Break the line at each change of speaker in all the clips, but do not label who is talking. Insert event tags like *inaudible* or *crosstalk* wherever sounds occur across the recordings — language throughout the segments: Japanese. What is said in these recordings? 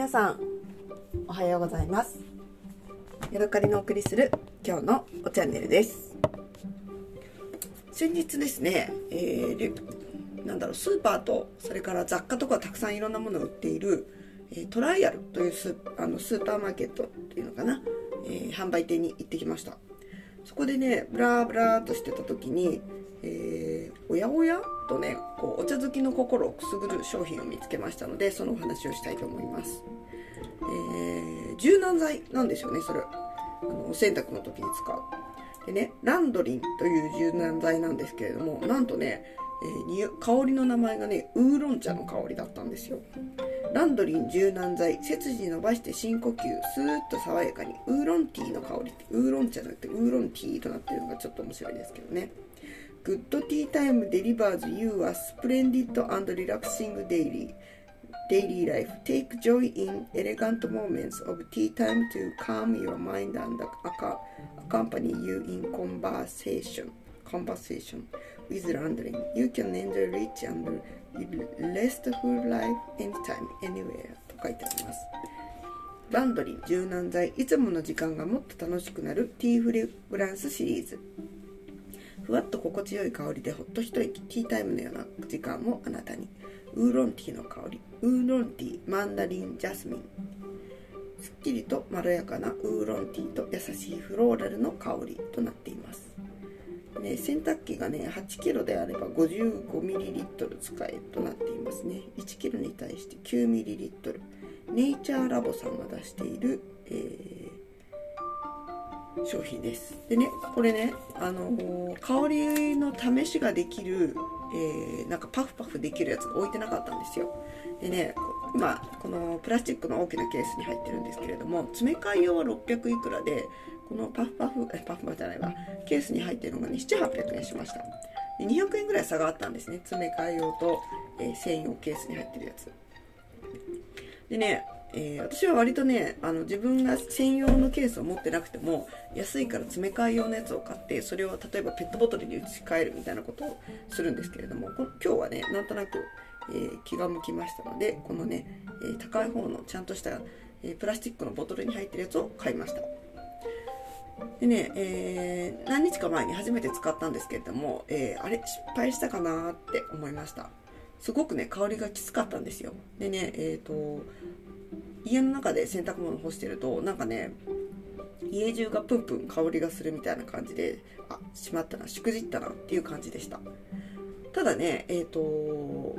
皆さんおはようございます。ヤドカリのお送りする今日のおチャンネルです。先日ですね、えー、なんだろうスーパーとそれから雑貨とかたくさんいろんなものを売っている、えー、トライアルというスあのスーパーマーケットっていうのかな、えー、販売店に行ってきました。そこでねブラーブラーとしてた時にえー、おやおやとねこうお茶好きの心をくすぐる商品を見つけましたのでそのお話をしたいと思います、えー、柔軟剤なんですよねそれ。あのお洗濯の時に使う。でねランドリンという柔軟剤なんですけれどもなんとね、えー、香りの名前がねウーロン茶の香りだったんですよ。ランドリン柔軟剤背筋伸ばして深呼吸スーッと爽やかにウーロンティーの香り。ウーロン茶じゃなくてウーロンティーとなってるのがちょっと面白いですけどね。 Good tea time delivers you a splendid and relaxing daily daily life take joy in elegant moments of tea time to calm your mind and a ac accompany you in conversation conversation with Laundrin you can end rich and re restful life anytime anywhere と書いてあります。ランドリー柔軟剤。いつもの時間がもっと楽しくなるティーフレグランスシリーズ。ふわっと心地よい香りでほっと一息ティータイムのような時間をあなたに。ウーロンティーの香り。ウーロンティーマンダリンジャスミン。すっきりとまろやかなウーロンティーと優しいフローラルの香りとなっています。ね、洗濯機がね 8kg であれば 55ml 使えとなっていますね。1kg に対して 9ml ネイチャーラボさんが出している、えー商品です。でねこれねあのー、香りの試しができる、えー、なんかパフパフできるやつが置いてなかったんですよ。でね今このプラスチックの大きなケースに入ってるんですけれども詰め替え用は600いくらでこのパフパフえパフパフじゃないわ。ケースに入ってるのがね7800円しました。で200円ぐらい差があったんですね。詰め替え用と、えー、専用ケースに入ってるやつ。でねえー、私は割とねあの自分が専用のケースを持ってなくても安いから詰め替え用のやつを買ってそれを例えばペットボトルに移し替えるみたいなことをするんですけれども今日はねなんとなく、えー、気が向きましたのでこのね、えー、高い方のちゃんとした、えプラスチックのボトルに入ってるやつを買いました。でね、え何日か前に初めて使ったんですけれども、えあれ失敗したかなって思いました。すごくね香りがきつかったんですよ。でねえっ、と家の中で洗濯物干してるとなんかね家中がプンプン香りがするみたいな感じであしまったなしくじったなっていう感じでした。ただねえっ、ー、と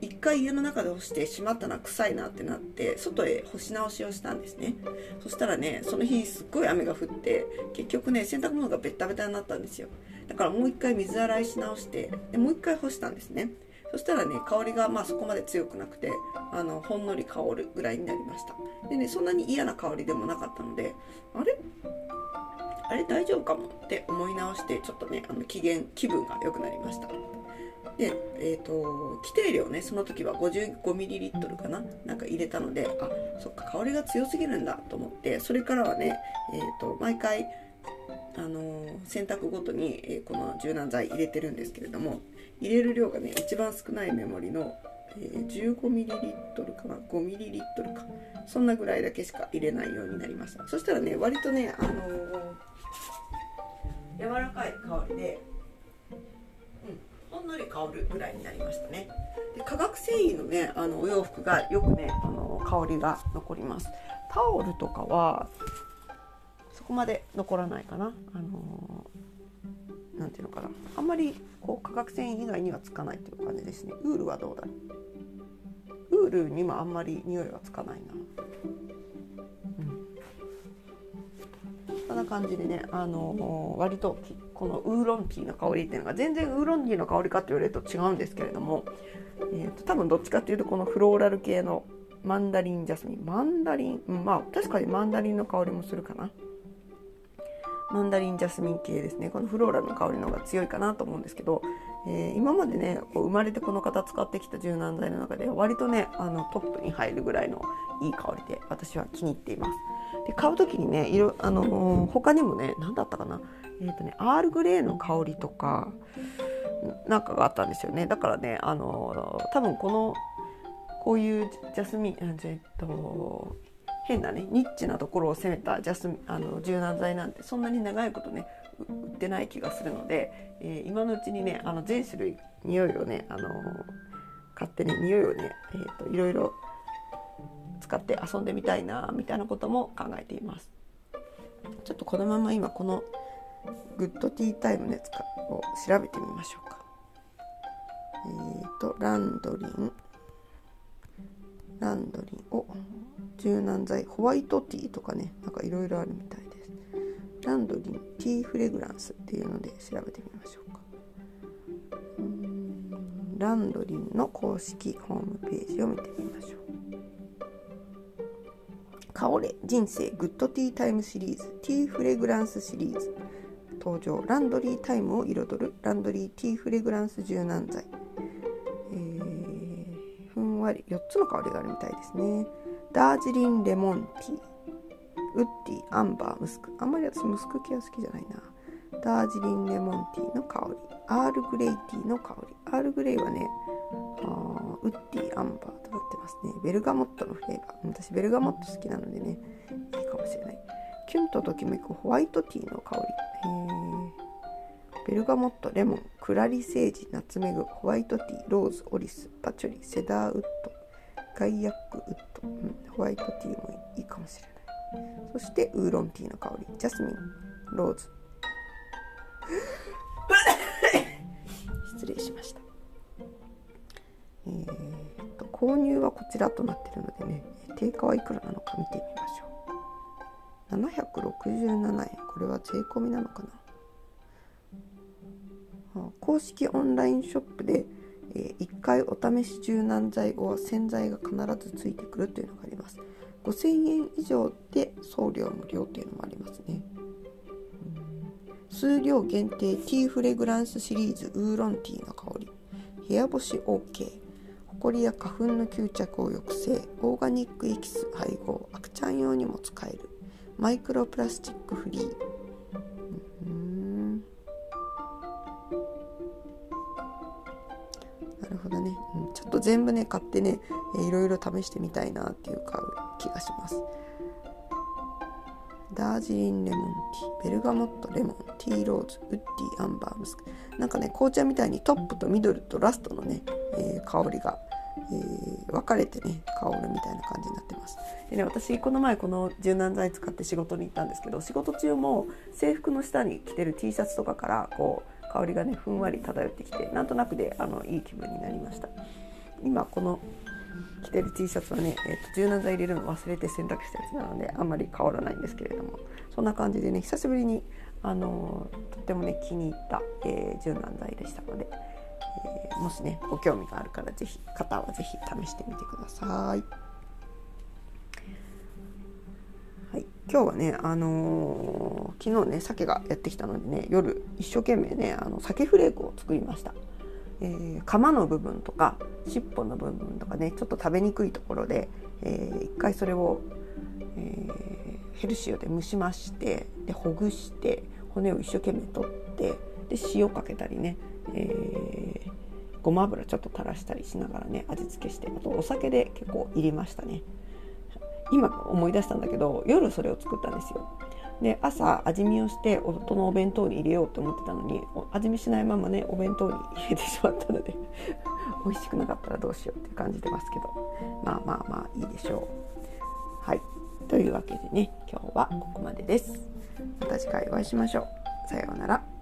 一回家の中で干してしまったな臭いなってなって外へ干し直しをしたんですね。そしたらねその日すっごい雨が降って結局ね洗濯物がベッタベタになったんですよ。だからもう一回水洗いし直してでもう一回干したんですね。そしたらね香りがまあそこまで強くなくてあのほんのり香るぐらいになりました。でねそんなに嫌な香りでもなかったのであれ？あれ大丈夫かもって思い直してちょっとねあの機嫌気分が良くなりました。でえっ、ー、と規定量ねその時は 55ml かななんか入れたのであそっか香りが強すぎるんだと思ってそれからはねえっ、ー、と毎回あの洗濯ごとに、えこの柔軟剤入れてるんですけれども入れる量がね一番少ないメモリの、えー、15ml かな？5ml か。そんなぐらいだけしか入れないようになりました。そしたらね割とねあのー、柔らかい香りで、うん、ほんのり香るぐらいになりましたね。で化学繊維のねあのお洋服がよくねあの香りが残ります。タオルとかはそこまで残らないかな。あの何ていうのかな。あんまりこう化学繊維以外にはつかないという感じですね。ウールはどうだろう。ウールにもあんまり匂いはつかないな。こん。な感じでね、あの、割とこのウーロンティーの香りっていうのが全然ウーロンティーの香りかって言われると違うんですけれども、えーと、多分どっちかっていうとこのフローラル系のマンダリンジャスミン。マンダリン、まあ確かにマンダリンの香りもするかな。マンダリンジャスミン系ですね。このフローラルの香りの方が強いかなと思うんですけど、えー、今までねこう生まれてこの方使ってきた柔軟剤の中で割とねあのトップに入るぐらいのいい香りで私は気に入っています。で買う時にねいろ、あのー、他にもね何だったかな。えっ、ー、とねアールグレーの香りとかなんかがあったんですよね。だからねあの多分このこういうジャスミンえっと変なねニッチなところを攻めたジャスあの柔軟剤なんてそんなに長いことね売ってない気がするので、えー、今のうちにねあの全種類匂いをねあの買ってね匂いをね、えーと、いろいろ使って遊んでみたいなみたいなことも考えています。ちょっとこのまま今このグッドティータイムのやつを調べてみましょうか。えっ、ー、とランドリン。ランドリン。を柔軟剤ホワイトティーとかねなんかいろいろあるみたいです。ランドリンティーフレグランスっていうので調べてみましょうか。ランドリンの公式ホームページを見てみましょう。香れ人生グッドティータイムシリーズティーフレグランスシリーズ。登場。ランドリータイムを彩るランドリーティーフレグランス柔軟剤、えー、ふんわり。4つの香りがあるみたいですね。ダージリンレモンティー。ウッディアンバームスクあんまり私ムスク系は好きじゃないな。ダージリンレモンティーの香り。アールグレイティーの香り。アールグレイはねあウッディアンバーとなってますね。ベルガモットのフレーバー。私ベルガモット好きなのでねいいかもしれない。キュンとときめくホワイトティーの香り。ベルガモットレモンクラリセージナツメグホワイトティーローズオリスパチョリセダーウッド。ガイアックウッド、うん、ホワイトティーもいいかもしれない。そしてウーロンティーの香り。ジャスミンローズ。*coughs* 失礼しました。えー、っと購入はこちらとなっているのでね定価はいくらなのか見てみましょう。767円。これは税込みなのかな？公式オンラインショップでえー、1回お試し柔軟剤を洗剤が必ずついてくるというのがあります。5000円以上で送料無料というのもありますね。数量限定ティーフレグランスシリーズウーロンティーの香り。部屋干し OK ホコリや花粉の吸着を抑制。オーガニックエキス配合。アクチャン用にも使える。マイクロプラスチックフリー。ね、うん、ちょっと全部ね買ってね、えー、いろいろ試してみたいなっていうか気がします。ダージリンレモンティーベルガモットレモンティーローズウッディアンバームスク。なんかね紅茶みたいにトップとミドルとラストのね、えー、香りが、えー、分かれてね香るみたいな感じになってます。でね私この前この柔軟剤使って仕事に行ったんですけど仕事中も制服の下に着てる T シャツとかからこう香りがねふんわり漂ってきてなんとなくであのいい気分になりました今この着てる T シャツはね、えーと、柔軟剤入れるの忘れて洗濯したやつなのであんまり変わらないんですけれどもそんな感じでね久しぶりにあのー、とってもね気に入った、えー、柔軟剤でしたので、えー、もしねご興味があるから是非方は是非試してみてください。はい。今日はね、あのー、昨日ね鮭がやってきたのでね夜一生懸命ねあの鮭フレークを作りました、えー、釜の部分とか尻尾の部分とかねちょっと食べにくいところで、えー、一回それを、えー、ヘルシオで蒸しましてでほぐして骨を一生懸命取ってで塩かけたりね、えー、ごま油ちょっと垂らしたりしながらね味付けしてあとお酒で結構いりましたね。今思い出したんだけど夜それを作ったんですよ。で朝味見をして夫のお弁当に入れようと思ってたのに味見しないままねお弁当に入れてしまったので *laughs* 美味しくなかったらどうしようって感じてますけど。まあまあまあいいでしょう。はい。というわけでね今日はここまでです。また次回お会いしましょう。さようなら。